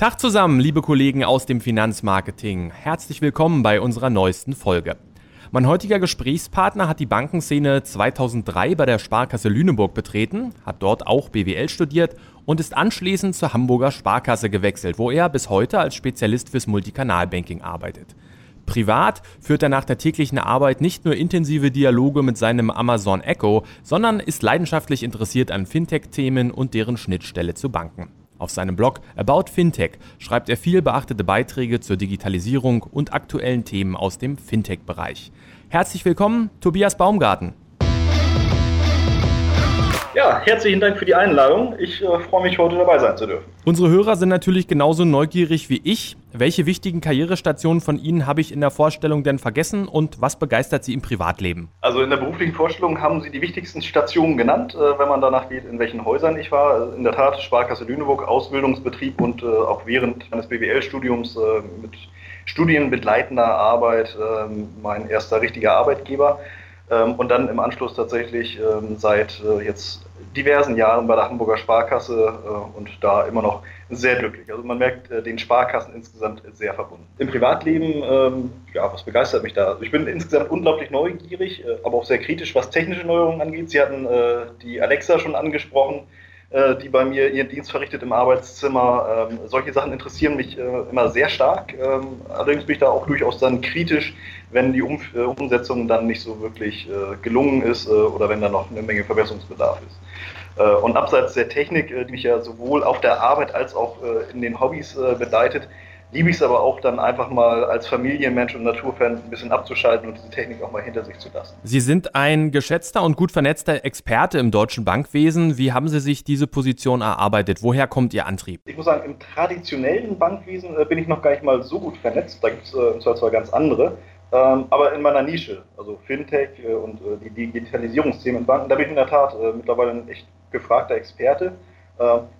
Tag zusammen, liebe Kollegen aus dem Finanzmarketing. Herzlich willkommen bei unserer neuesten Folge. Mein heutiger Gesprächspartner hat die Bankenszene 2003 bei der Sparkasse Lüneburg betreten, hat dort auch BWL studiert und ist anschließend zur Hamburger Sparkasse gewechselt, wo er bis heute als Spezialist fürs Multikanalbanking arbeitet. Privat führt er nach der täglichen Arbeit nicht nur intensive Dialoge mit seinem Amazon Echo, sondern ist leidenschaftlich interessiert an Fintech-Themen und deren Schnittstelle zu Banken. Auf seinem Blog About Fintech schreibt er viel beachtete Beiträge zur Digitalisierung und aktuellen Themen aus dem Fintech-Bereich. Herzlich willkommen, Tobias Baumgarten. Ja, herzlichen Dank für die Einladung. Ich äh, freue mich, heute dabei sein zu dürfen. Unsere Hörer sind natürlich genauso neugierig wie ich. Welche wichtigen Karrierestationen von Ihnen habe ich in der Vorstellung denn vergessen und was begeistert Sie im Privatleben? Also in der beruflichen Vorstellung haben Sie die wichtigsten Stationen genannt, äh, wenn man danach geht, in welchen Häusern ich war. In der Tat Sparkasse Lüneburg, Ausbildungsbetrieb und äh, auch während meines BWL-Studiums äh, mit studienbegleitender Arbeit ähm, mein erster richtiger Arbeitgeber. Ähm, und dann im Anschluss tatsächlich ähm, seit äh, jetzt diversen Jahren bei der Hamburger Sparkasse äh, und da immer noch sehr glücklich. Also man merkt äh, den Sparkassen insgesamt sehr verbunden. Im Privatleben, ähm, ja, was begeistert mich da? Also ich bin insgesamt unglaublich neugierig, aber auch sehr kritisch, was technische Neuerungen angeht. Sie hatten die Alexa schon angesprochen die bei mir ihren Dienst verrichtet im Arbeitszimmer. Ähm, solche Sachen interessieren mich äh, immer sehr stark. Ähm, allerdings bin ich da auch durchaus dann kritisch, wenn die um äh, Umsetzung dann nicht so wirklich äh, gelungen ist äh, oder wenn da noch eine Menge Verbesserungsbedarf ist. Äh, und abseits der Technik, äh, die mich ja sowohl auf der Arbeit als auch in den Hobbys begleitet, liebe ich es aber auch dann einfach mal als Familienmensch und Naturfan ein bisschen abzuschalten und diese Technik auch mal hinter sich zu lassen. Sie sind ein geschätzter und gut vernetzter Experte im deutschen Bankwesen. Wie haben Sie sich diese Position erarbeitet? Woher kommt Ihr Antrieb? Ich muss sagen, im traditionellen Bankwesen bin ich noch gar nicht mal so gut vernetzt. Da gibt es äh, zwar ganz andere. Ähm, aber in meiner Nische, also Fintech äh, und äh, die Digitalisierungsthemen in Banken, da bin ich in der Tat äh, mittlerweile ein echt gefragter Experte.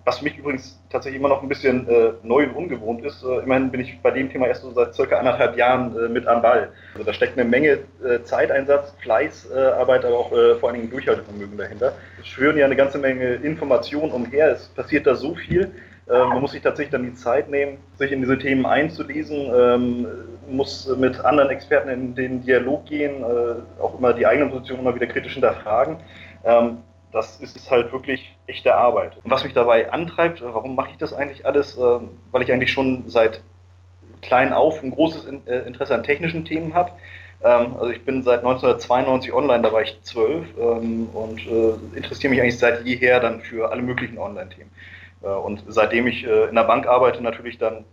Was für mich übrigens tatsächlich immer noch ein bisschen neu und ungewohnt ist. immerhin bin ich bei dem Thema erst so seit circa anderthalb Jahren mit am Ball. Also da steckt eine Menge Zeiteinsatz, Fleißarbeit, aber auch vor allen Dingen Durchhaltevermögen dahinter. Es schwören ja eine ganze Menge Informationen umher, es passiert da so viel. Man muss sich tatsächlich dann die Zeit nehmen, sich in diese Themen einzulesen, ähm, muss mit anderen Experten in den Dialog gehen, äh, auch immer die eigene Position immer wieder kritisch hinterfragen. Ähm, das ist halt wirklich echte Arbeit. Und was mich dabei antreibt, äh, warum mache ich das eigentlich alles? Äh, weil ich eigentlich schon seit klein auf ein großes Interesse an technischen Themen habe. also ich bin seit 1992 online, da war ich zwölf und interessiere mich eigentlich seit jeher dann für alle möglichen Online-Themen. Äh, und seitdem ich äh, in der Bank arbeite, natürlich dann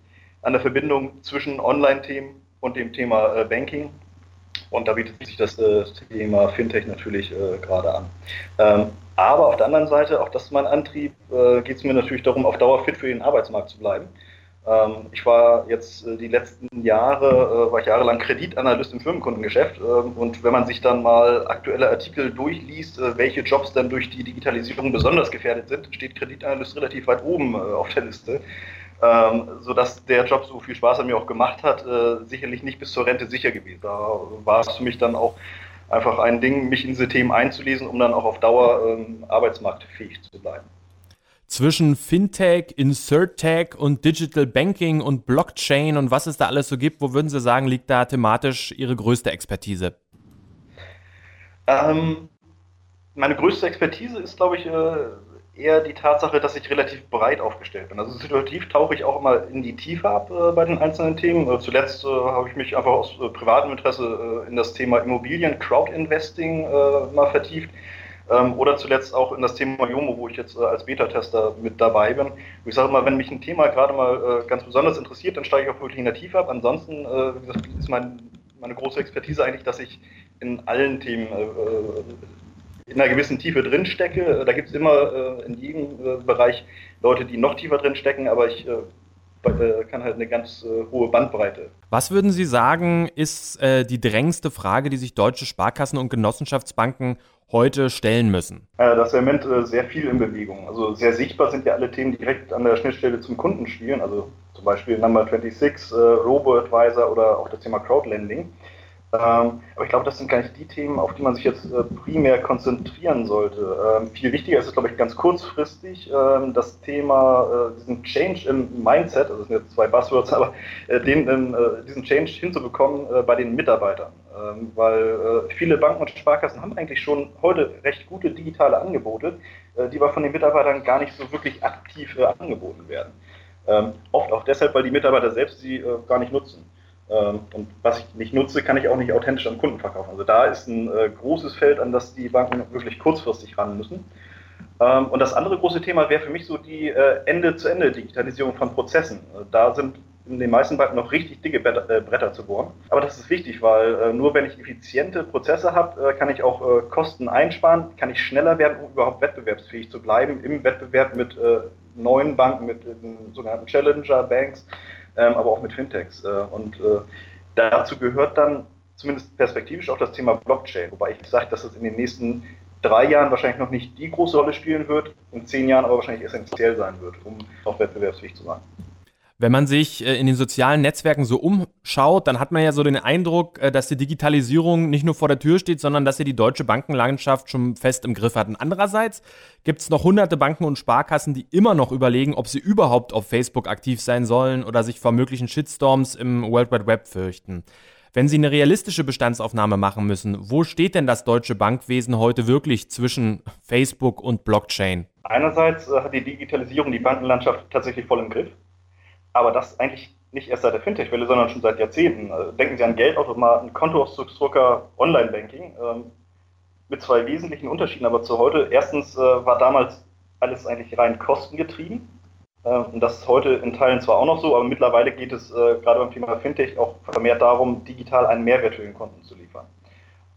an der Verbindung zwischen Online-Themen und dem Thema äh, Banking. Und da bietet sich das Thema Fintech natürlich gerade an. Aber auf der anderen Seite, auch das ist mein Antrieb, geht es mir natürlich darum, auf Dauer fit für den Arbeitsmarkt zu bleiben. Ähm, ich war jetzt die letzten Jahre, war ich jahrelang Kreditanalyst im Firmenkundengeschäft. Ähm, und wenn man sich dann mal aktuelle Artikel durchliest, welche Jobs dann durch die Digitalisierung besonders gefährdet sind, steht Kreditanalyst relativ weit oben auf der Liste. Ähm, sodass der Job, so viel Spaß er mir auch gemacht hat, äh, sicherlich nicht bis zur Rente sicher gewesen. Da war es für mich dann auch einfach ein Ding, mich in diese Themen einzulesen, um dann auch auf Dauer ähm, arbeitsmarktfähig zu bleiben. Zwischen Fintech, Insurtech und Digital Banking und Blockchain und was es da alles so gibt, wo würden Sie sagen, liegt da thematisch Ihre größte Expertise? Ähm, meine größte Expertise ist, glaube ich, äh, eher die Tatsache, dass ich relativ breit aufgestellt bin. Also situativ tauche ich auch immer in die Tiefe ab äh, bei den einzelnen Themen. Äh, zuletzt äh, habe ich mich einfach aus äh, privatem Interesse äh, in das Thema Immobilien, Crowd-Investing äh, mal vertieft. Ähm, oder zuletzt auch in das Thema Jomo, wo ich jetzt als Beta-Tester mit dabei bin. ich sage mal, wenn mich ein Thema gerade mal ganz besonders interessiert, dann steige ich auch wirklich in der Tiefe ab. Ansonsten ist mein, meine große Expertise eigentlich, dass ich in allen Themen in einer gewissen Tiefe drin stecke. Da gibt es immer äh, in jedem äh, Bereich Leute, die noch tiefer drin stecken, aber ich äh, äh, kann halt eine ganz äh, hohe Bandbreite. Was würden Sie sagen, ist äh, die drängendste Frage, die sich deutsche Sparkassen und Genossenschaftsbanken heute stellen müssen? Äh, das ist im Moment äh, sehr viel in Bewegung. Also sehr sichtbar sind ja alle Themen, die direkt an der Schnittstelle zum Kunden spielen. Also zum Beispiel Number 26, äh, Robo-Advisor oder auch das Thema Crowdlending. Ähm, aber ich glaube, das sind gar nicht die Themen, auf die man sich jetzt äh, primär konzentrieren sollte. Ähm, viel wichtiger ist es, glaube ich, ganz kurzfristig ähm, das Thema, äh, diesen Change im Mindset, also das sind jetzt zwei Buzzwords, aber äh, den, diesen Change hinzubekommen bei den Mitarbeitern. Weil viele Banken und Sparkassen haben eigentlich schon heute recht gute digitale Angebote, die aber von den Mitarbeitern gar nicht so wirklich aktiv angeboten werden. Oft auch deshalb, weil die Mitarbeiter selbst sie gar nicht nutzen. Ähm, und was ich nicht nutze, kann ich auch nicht authentisch an Kunden verkaufen. Also da ist ein äh, großes Feld, an das die Banken wirklich kurzfristig ran müssen. Ähm, und das andere große Thema wäre für mich so die äh, Ende-zu-Ende-Digitalisierung von Prozessen. Äh, da sind in den meisten Banken noch richtig dicke Bretter zu bohren. Aber das ist wichtig, weil nur wenn ich effiziente Prozesse habe, kann ich auch Kosten einsparen, kann ich schneller werden, um überhaupt wettbewerbsfähig zu bleiben im Wettbewerb mit neuen Banken, mit sogenannten Challenger-Banks ähm, aber auch mit Fintechs. Äh, und äh, dazu gehört dann zumindest perspektivisch auch das Thema Blockchain, wobei ich sage, dass es in den nächsten drei Jahren wahrscheinlich noch nicht die große Rolle spielen wird, in zehn Jahren aber wahrscheinlich essentiell sein wird, um auch wettbewerbsfähig zu sein. Wenn man sich äh, in den sozialen Netzwerken so umschaut, dann hat man ja so den Eindruck, äh, dass die Digitalisierung nicht nur vor der Tür steht, sondern dass sie die deutsche Bankenlandschaft schon fest im Griff hat. Und andererseits gibt es noch hunderte Banken und Sparkassen, die immer noch überlegen, ob sie überhaupt auf Facebook aktiv sein sollen oder sich vor möglichen Shitstorms im World Wide Web fürchten. Wenn Sie eine realistische Bestandsaufnahme machen müssen, wo steht denn das deutsche Bankwesen heute wirklich zwischen Facebook und Blockchain? Einerseits äh, hat die Digitalisierung die Bankenlandschaft tatsächlich voll im Griff aber das eigentlich nicht erst seit der Fintech-Welle, sondern schon seit Jahrzehnten. Also denken Sie an Geldautomaten, Kontoauszugsdrucker, Online-Banking ähm, mit zwei wesentlichen Unterschieden aber zu heute. Erstens äh, war damals alles eigentlich rein kostengetrieben. Äh, und das ist heute in Teilen zwar auch noch so, aber mittlerweile geht es äh, gerade beim Thema Fintech auch vermehrt darum, digital einen Mehrwert für den Kunden zu liefern.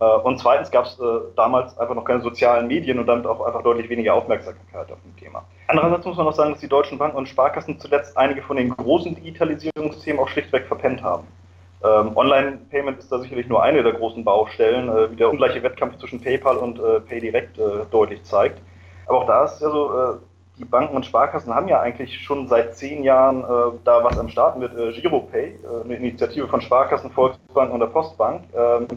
Äh, und zweitens gab es äh, damals einfach noch keine sozialen Medien und damit auch einfach deutlich weniger Aufmerksamkeit auf dem Thema. Andererseits muss man auch sagen, dass die deutschen Banken und Sparkassen zuletzt einige von den großen Digitalisierungsthemen auch schlichtweg verpennt haben. Ähm, Online-Payment ist da sicherlich nur eine der großen Baustellen, äh, wie der ungleiche Wettkampf zwischen PayPal und PayDirect deutlich zeigt. Aber auch da ist ja so, die Banken und Sparkassen haben ja eigentlich schon seit zehn Jahren da was am Start mit GiroPay, eine Initiative von Sparkassen, Volksbanken und der Postbank. Ähm,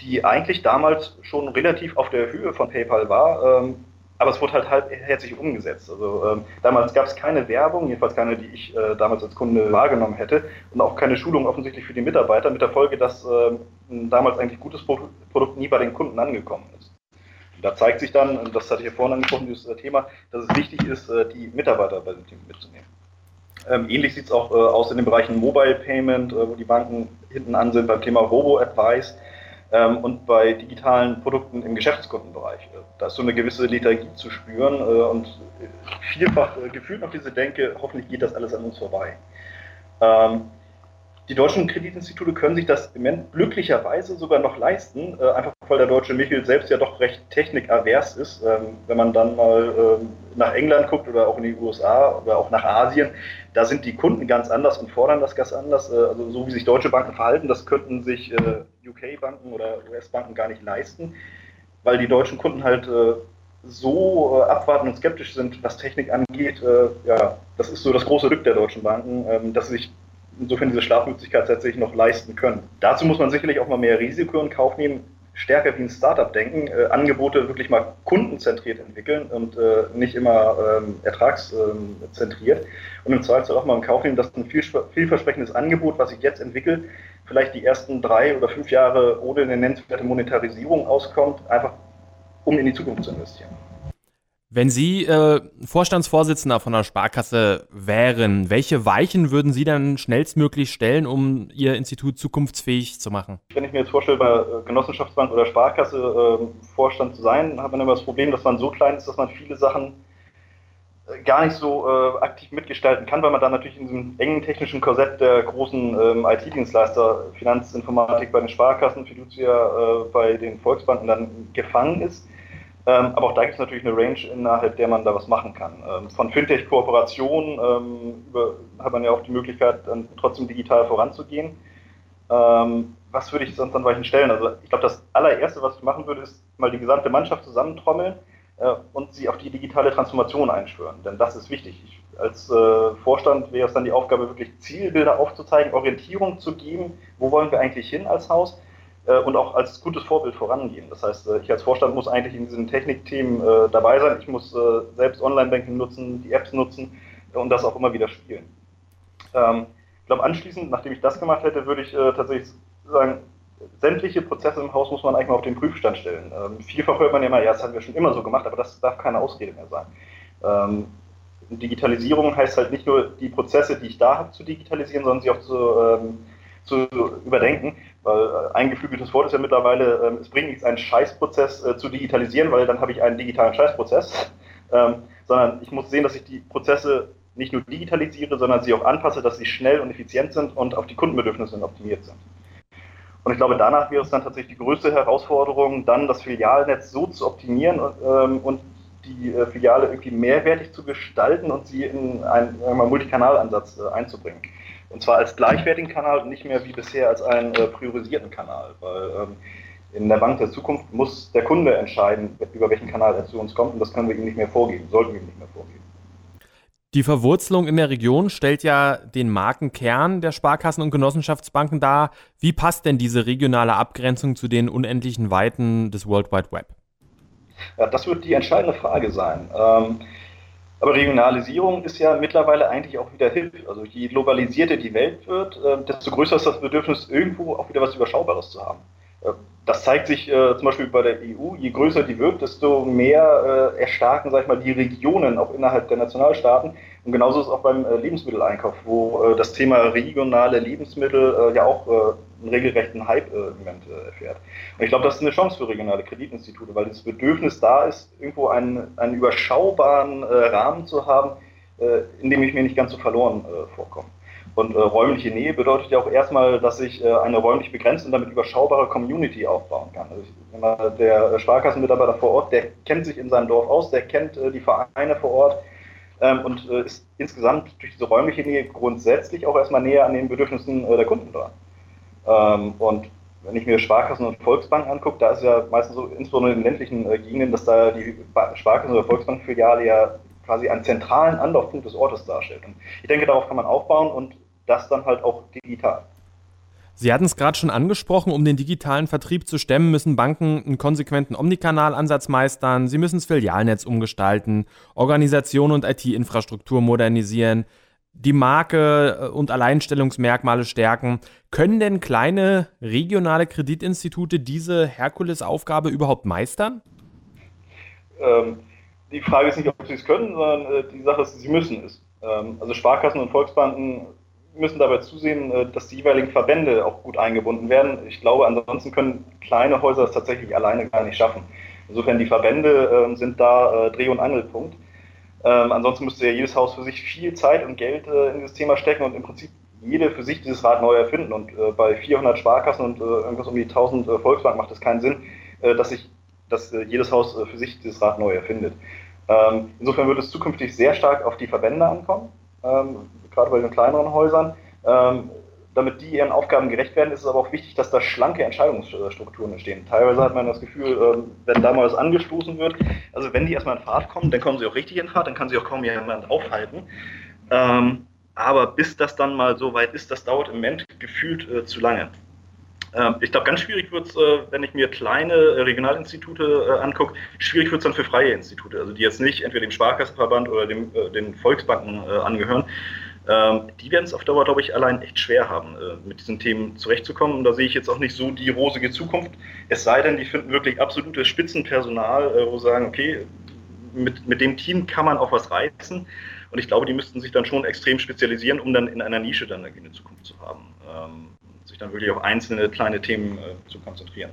die eigentlich damals schon relativ auf der Höhe von PayPal war, ähm, aber es wurde halt halbherzig umgesetzt. Also ähm, damals gab es keine Werbung, jedenfalls keine, die ich äh, damals als Kunde wahrgenommen hätte, und auch keine Schulung offensichtlich für die Mitarbeiter, mit der Folge, dass äh, ein damals eigentlich gutes Pro Produkt nie bei den Kunden angekommen ist. Und da zeigt sich dann, und das hatte ich ja vorhin angesprochen, dieses äh, Thema, dass es wichtig ist, äh, die Mitarbeiter bei dem Team mitzunehmen. Ähm, ähnlich sieht es auch äh, aus in den Bereichen Mobile Payment, äh, wo die Banken hinten an sind beim Thema Robo-Advice ähm, und bei digitalen Produkten im Geschäftskundenbereich. Äh, da ist so eine gewisse Lethargie zu spüren äh, und vielfach äh, gefühlt noch diese Denke, hoffentlich geht das alles an uns vorbei. Ähm, die deutschen Kreditinstitute können sich das im Moment glücklicherweise sogar noch leisten, einfach weil der deutsche Michel selbst ja doch recht technikavers ist. Ähm, wenn man dann mal ähm, nach England guckt oder auch in die USA oder auch nach Asien, da sind die Kunden ganz anders und fordern das ganz anders. Äh, also so wie sich deutsche Banken verhalten, das könnten sich äh, UK-Banken oder US-Banken gar nicht leisten, weil die deutschen Kunden halt äh, so äh, abwarten und skeptisch sind, was Technik angeht. Äh, ja, das ist so das große Glück der deutschen Banken, ähm, dass sie sich insofern diese Schlafmöglichkeit tatsächlich noch leisten können. Dazu muss man sicherlich auch mal mehr Risiko in Kauf nehmen, stärker wie ein Startup denken, äh, Angebote wirklich mal kundenzentriert entwickeln und äh, nicht immer ähm, ertragszentriert. und im Zweifelsfall auch mal in Kauf nehmen, dass ein viel, vielversprechendes Angebot, was sich jetzt entwickelt, vielleicht die ersten drei oder fünf Jahre ohne eine nennenswerte Monetarisierung auskommt, einfach um in die Zukunft zu investieren. Wenn Sie äh, Vorstandsvorsitzender von der Sparkasse wären, welche Weichen würden Sie dann schnellstmöglich stellen, um Ihr Institut zukunftsfähig zu machen? Wenn ich mir jetzt vorstelle, bei äh, Genossenschaftsbank oder Sparkasse äh, Vorstand zu sein, hat man immer das Problem, dass man so klein ist, dass man viele Sachen äh, gar nicht so äh, aktiv mitgestalten kann, weil man dann natürlich in diesem engen technischen Korsett der großen ähm, IT-Dienstleister, Finanzinformatik bei den Sparkassen, Fiducia äh, bei den Volksbanken dann gefangen ist aber auch da gibt es natürlich eine Range, innerhalb der man da was machen kann. Ähm, von Fintech-Kooperationen ähm, hat man ja auch die Möglichkeit, dann trotzdem digital voranzugehen. Ähm, was würde ich sonst an welchen stellen? Also ich glaube, das allererste, was ich machen würde, ist mal die gesamte Mannschaft zusammentrommeln äh, und sie auf die digitale Transformation einschwören. Denn das ist wichtig. Ich, als äh, Vorstand wäre es dann die Aufgabe, wirklich Zielbilder aufzuzeigen, Orientierung zu geben, wo wollen wir eigentlich hin als Haus und auch als gutes Vorbild vorangehen. Das heißt, äh, ich als Vorstand muss eigentlich in diesen Technikthemen äh, dabei sein. Ich muss selbst Online-Banking nutzen, die Apps nutzen und das auch immer wieder spielen. Ähm, ich glaube, anschließend, nachdem ich das gemacht hätte, würde ich tatsächlich sagen, sämtliche Prozesse im Haus muss man eigentlich mal auf den Prüfstand stellen. Ähm, vielfach hört man ja immer, ja, das haben wir schon immer so gemacht, aber das darf keine Ausrede mehr sein. Ähm, Digitalisierung heißt halt nicht nur die Prozesse, die ich da habe, zu digitalisieren, sondern sie auch zu, ähm, zu überdenken. Weil äh, ein geflügeltes Wort ist ja mittlerweile, ähm, es bringt nichts, einen Scheißprozess äh, zu digitalisieren, weil dann habe ich einen digitalen Scheißprozess. Ähm, sondern ich muss sehen, dass ich die Prozesse nicht nur digitalisiere, sondern sie auch anpasse, dass sie schnell und effizient sind und auf die Kundenbedürfnisse optimiert sind. Und ich glaube, danach wäre es dann tatsächlich die größte Herausforderung, dann das Filialnetz so zu optimieren ähm, und die äh, Filiale irgendwie mehrwertig zu gestalten und sie in einen, einen Multikanalansatz äh, einzubringen. Und zwar als gleichwertigen Kanal und nicht mehr wie bisher als einen äh, priorisierten Kanal. Weil ähm, in der Bank der Zukunft muss der Kunde entscheiden, über welchen Kanal er zu uns kommt und das können wir ihm nicht mehr vorgeben, sollten wir ihm nicht mehr vorgeben. Die Verwurzelung in der Region stellt ja den Markenkern der Sparkassen und Genossenschaftsbanken dar. Wie passt denn diese regionale Abgrenzung zu den unendlichen Weiten des World Wide Web? Ja, das wird die entscheidende Frage sein. Ähm, aber Regionalisierung ist ja mittlerweile eigentlich auch wieder hip. Also je globalisierter die Welt wird, äh, desto größer ist das Bedürfnis, irgendwo auch wieder was Überschaubares zu haben. Äh, das zeigt sich äh, zum Beispiel bei der EU, je größer die wird, desto mehr äh, erstarken, sag ich mal, die Regionen auch innerhalb der Nationalstaaten. Und genauso ist es auch beim äh, Lebensmitteleinkauf, wo äh, das Thema regionale Lebensmittel äh, ja auch einen regelrechten Hype im Moment erfährt. Und ich glaube, das ist eine Chance für regionale Kreditinstitute, weil das Bedürfnis da ist, irgendwo einen, einen überschaubaren Rahmen zu haben, in dem ich mir nicht ganz so verloren vorkomme. Und äh, räumliche Nähe bedeutet ja auch erstmal, dass ich äh, eine räumlich begrenzte und damit überschaubare Community aufbauen kann. Also ich, der Sparkassenmitarbeiter vor Ort, der kennt sich in seinem Dorf aus, der kennt äh, die Vereine vor Ort ähm, und äh, ist insgesamt durch diese räumliche Nähe grundsätzlich auch erstmal näher an den Bedürfnissen äh, der Kunden dran. Ähm, und wenn ich mir Sparkassen und Volksbanken angucke, da ist ja meistens so, insbesondere in ländlichen äh, Gegenden, dass da die Sparkassen- oder Volksbankfiliale ja quasi einen zentralen Anlaufpunkt des Ortes darstellt. Und ich denke, darauf kann man aufbauen und das dann halt auch digital. Sie hatten es gerade schon angesprochen, um den digitalen Vertrieb zu stemmen, müssen Banken einen konsequenten Omnikanalansatz meistern, sie müssen das Filialnetz umgestalten, Organisation und IT-Infrastruktur modernisieren, die Marke äh, und Alleinstellungsmerkmale stärken. Können denn kleine regionale Kreditinstitute diese Herkulesaufgabe überhaupt meistern? Ähm, die Frage ist nicht, ob sie es können, sondern äh, die Sache ist, sie müssen es. Ähm, also Sparkassen und Volksbanken müssen dabei zusehen, äh, dass die jeweiligen Verbände auch gut eingebunden werden. Ich glaube, ansonsten können kleine Häuser das tatsächlich alleine gar nicht schaffen. Insofern die Verbände äh, sind da äh, Dreh- und Angelpunkt. Ähm, ansonsten müsste ja jedes Haus für sich viel Zeit und Geld äh, in dieses Thema stecken und im Prinzip jede für sich dieses Rad neu erfinden. Und bei 400 Sparkassen und irgendwas um die 1000 Volksbanken macht es keinen Sinn, dass sich dass jedes Haus für sich dieses Rad neu erfindet. Ähm, insofern wird es zukünftig sehr stark auf die Verbände ankommen. Ähm, gerade bei den kleineren Häusern. Ähm, damit die ihren Aufgaben gerecht werden, ist es aber auch wichtig, dass da schlanke Entscheidungsstrukturen entstehen. Teilweise hat man das Gefühl, ähm, wenn da mal was angestoßen wird, also wenn die erstmal in Fahrt kommen, dann kommen sie auch richtig in Fahrt, dann kann sie auch kaum jemand aufhalten. Ähm, aber bis das dann mal so weit ist, das dauert im Moment gefühlt äh, zu lange. Ähm, ich glaube, ganz schwierig wird es, äh, wenn ich mir kleine äh, Regionalinstitute äh, angucke, schwierig wird es dann für freie Institute, also die jetzt nicht entweder dem Sparkassenverband oder dem, den Volksbanken angehören, ähm, die werden es auf Dauer, glaube ich, allein echt schwer haben, mit diesen Themen zurechtzukommen. Und da sehe ich jetzt auch nicht so die rosige Zukunft. Es sei denn, die finden wirklich absolutes Spitzenpersonal, wo sie sagen, okay, mit, mit dem Team kann man auch was reißen. Und ich glaube, die müssten sich dann schon extrem spezialisieren, um dann in einer Nische dann eine Zukunft zu haben. Sich dann wirklich auf einzelne kleine Themen äh, zu konzentrieren.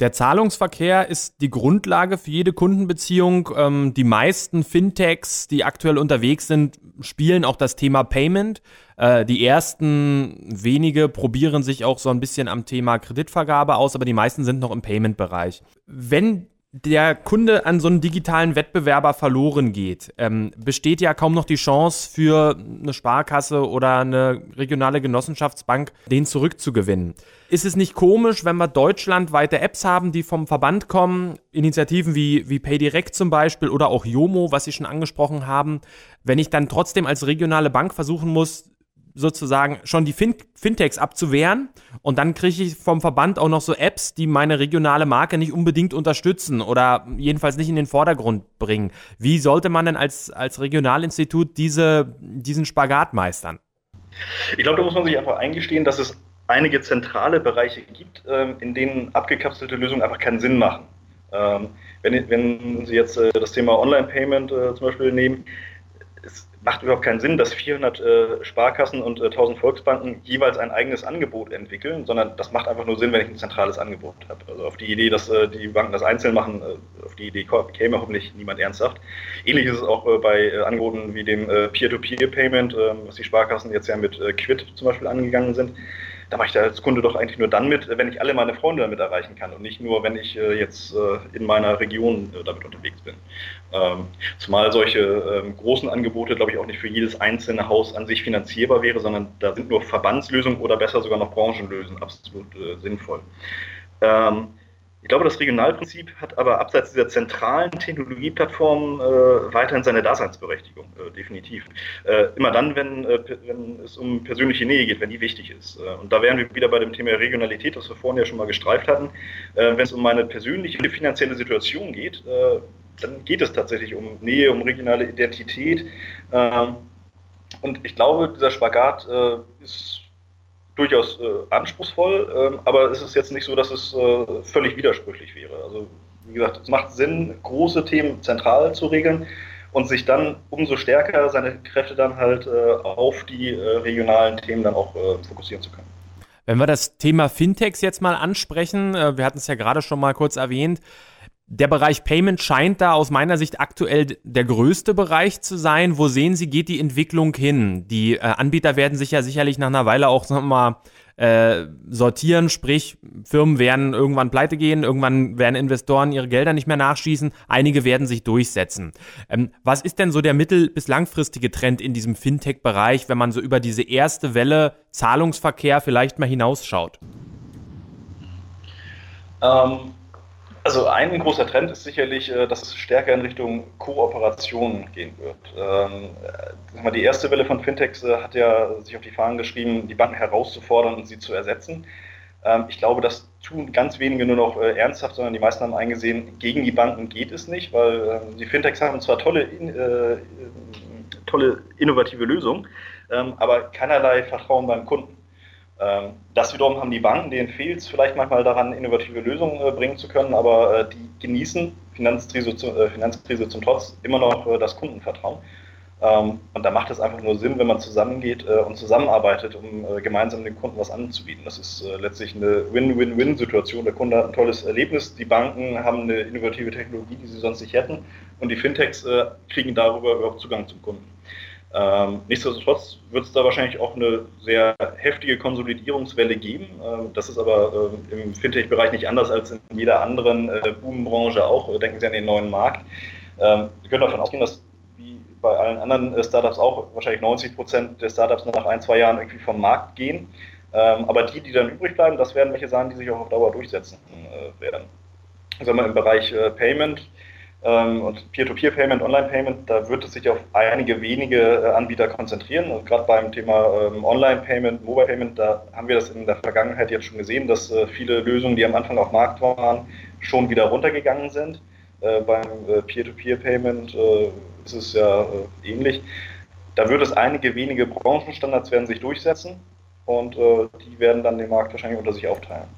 Der Zahlungsverkehr ist die Grundlage für jede Kundenbeziehung. Ähm, die meisten Fintechs, die aktuell unterwegs sind, spielen auch das Thema Payment. Äh, die ersten wenige probieren sich auch so ein bisschen am Thema Kreditvergabe aus, aber die meisten sind noch im Payment-Bereich. Wenn der Kunde an so einen digitalen Wettbewerber verloren geht, ähm, besteht ja kaum noch die Chance für eine Sparkasse oder eine regionale Genossenschaftsbank, den zurückzugewinnen. Ist es nicht komisch, wenn wir deutschlandweite Apps haben, die vom Verband kommen, Initiativen wie, wie PayDirect zum Beispiel oder auch Yomo, was Sie schon angesprochen haben, wenn ich dann trotzdem als regionale Bank versuchen muss, sozusagen schon die fin Fintechs abzuwehren und dann kriege ich vom Verband auch noch so Apps, die meine regionale Marke nicht unbedingt unterstützen oder jedenfalls nicht in den Vordergrund bringen. Wie sollte man denn als, als Regionalinstitut diese, diesen Spagat meistern? Ich glaube, da muss man sich einfach eingestehen, dass es einige zentrale Bereiche gibt, ähm, in denen abgekapselte Lösungen einfach keinen Sinn machen. Ähm, wenn, wenn Sie jetzt äh, das Thema Online-Payment äh, zum Beispiel nehmen, macht überhaupt keinen Sinn, dass 400 äh, Sparkassen und äh, 1000 Volksbanken jeweils ein eigenes Angebot entwickeln, sondern das macht einfach nur Sinn, wenn ich ein zentrales Angebot habe. Also auf die Idee, dass äh, die Banken das einzeln machen, äh, auf die Idee käme hoffentlich niemand ernsthaft. Ähnlich ist es auch äh, bei äh, Angeboten wie dem Peer-to-Peer-Payment, ähm, was die Sparkassen jetzt ja mit Quid zum Beispiel angegangen sind da mache ich da als Kunde doch eigentlich nur dann mit, wenn ich alle meine Freunde damit erreichen kann und nicht nur, wenn ich äh, jetzt äh, in meiner Region äh, damit unterwegs bin. Ähm, zumal solche ähm, großen Angebote, glaube ich, auch nicht für jedes einzelne Haus an sich finanzierbar wäre, sondern da sind nur Verbandslösungen oder besser sogar noch Branchenlösungen absolut sinnvoll. Ähm, ich glaube, das Regionalprinzip hat aber abseits dieser zentralen Technologieplattformen äh, weiterhin seine Daseinsberechtigung, äh, definitiv. Äh, immer dann, wenn, äh, wenn, es um persönliche Nähe geht, wenn die wichtig ist. Äh, und da wären wir wieder bei dem Thema Regionalität, das wir vorhin ja schon mal gestreift hatten. Äh, wenn es um meine persönliche finanzielle Situation geht, dann geht es tatsächlich um Nähe, um regionale Identität. Ähm, und ich glaube, dieser Spagat ist durchaus äh, anspruchsvoll, ähm, aber es ist jetzt nicht so, dass es äh, völlig widersprüchlich wäre. Also wie gesagt, es macht Sinn, große Themen zentral zu regeln und sich dann umso stärker seine Kräfte dann halt äh, auf die äh, regionalen Themen dann auch äh, fokussieren zu können. Wenn wir das Thema Fintechs jetzt mal ansprechen, äh, wir hatten es ja gerade schon mal kurz erwähnt, der Bereich Payment scheint da aus meiner Sicht aktuell der größte Bereich zu sein. Wo sehen Sie, geht die Entwicklung hin? Die äh, Anbieter werden sich ja sicherlich nach einer Weile auch sagen wir mal äh, sortieren, sprich Firmen werden irgendwann pleite gehen, irgendwann werden Investoren ihre Gelder nicht mehr nachschießen, einige werden sich durchsetzen. Ähm, was ist denn so der mittel- bis langfristige Trend in diesem Fintech-Bereich, wenn man so über diese erste Welle Zahlungsverkehr vielleicht mal hinausschaut? Ähm, also ein großer Trend ist sicherlich, äh, dass es stärker in Richtung Kooperation gehen wird. Ähm, äh, die erste Welle von Fintechs äh, hat ja sich auf die Fahnen geschrieben, die Banken herauszufordern und sie zu ersetzen. Ähm, ich glaube, das tun ganz wenige nur noch ernsthaft, sondern die meisten haben eingesehen, gegen die Banken geht es nicht, weil die Fintechs haben zwar tolle, tolle innovative Lösungen, ähm, aber keinerlei Vertrauen beim Kunden. Ähm, das wiederum haben die Banken, denen fehlt es vielleicht manchmal daran, innovative Lösungen äh, bringen zu können, aber äh, die genießen, Finanzkrise, äh, Finanzkrise zum Trotz, immer noch das Kundenvertrauen. Ähm, und da macht es einfach nur Sinn, wenn man zusammengeht und zusammenarbeitet, um gemeinsam dem Kunden was anzubieten. Das ist letztlich eine Win-Win-Win-Situation. Der Kunde hat ein tolles Erlebnis, die Banken haben eine innovative Technologie, die sie sonst nicht hätten, und die Fintechs kriegen darüber überhaupt Zugang zum Kunden. Ähm, nichtsdestotrotz wird es da wahrscheinlich auch eine sehr heftige Konsolidierungswelle geben. Ähm, das ist aber äh, im Fintech-Bereich nicht anders als in jeder anderen äh, Boombranche auch. Denken Sie an den neuen Markt. Ähm, Sie können davon ausgehen, dass wie bei allen anderen äh, Startups auch wahrscheinlich 90 Prozent der Startups nach ein, zwei Jahren irgendwie vom Markt gehen. Ähm, aber die, die dann übrig bleiben, das werden welche sein, die sich auch auf Dauer durchsetzen äh, werden. Sagen wir im Bereich äh, Payment ähm, und Peer-to-Peer-Payment, Online-Payment, da wird es sich auf einige wenige äh, Anbieter konzentrieren. Und gerade beim Thema ähm, Online-Payment, Mobile-Payment, da haben wir das in der Vergangenheit jetzt schon gesehen, dass äh, viele Lösungen, die am Anfang auf Markt waren, schon wieder runtergegangen sind. Äh, beim Peer-to-Peer-Payment ist es ja ähnlich. Da wird es einige wenige Branchenstandards werden sich durchsetzen und die werden dann den Markt wahrscheinlich unter sich aufteilen.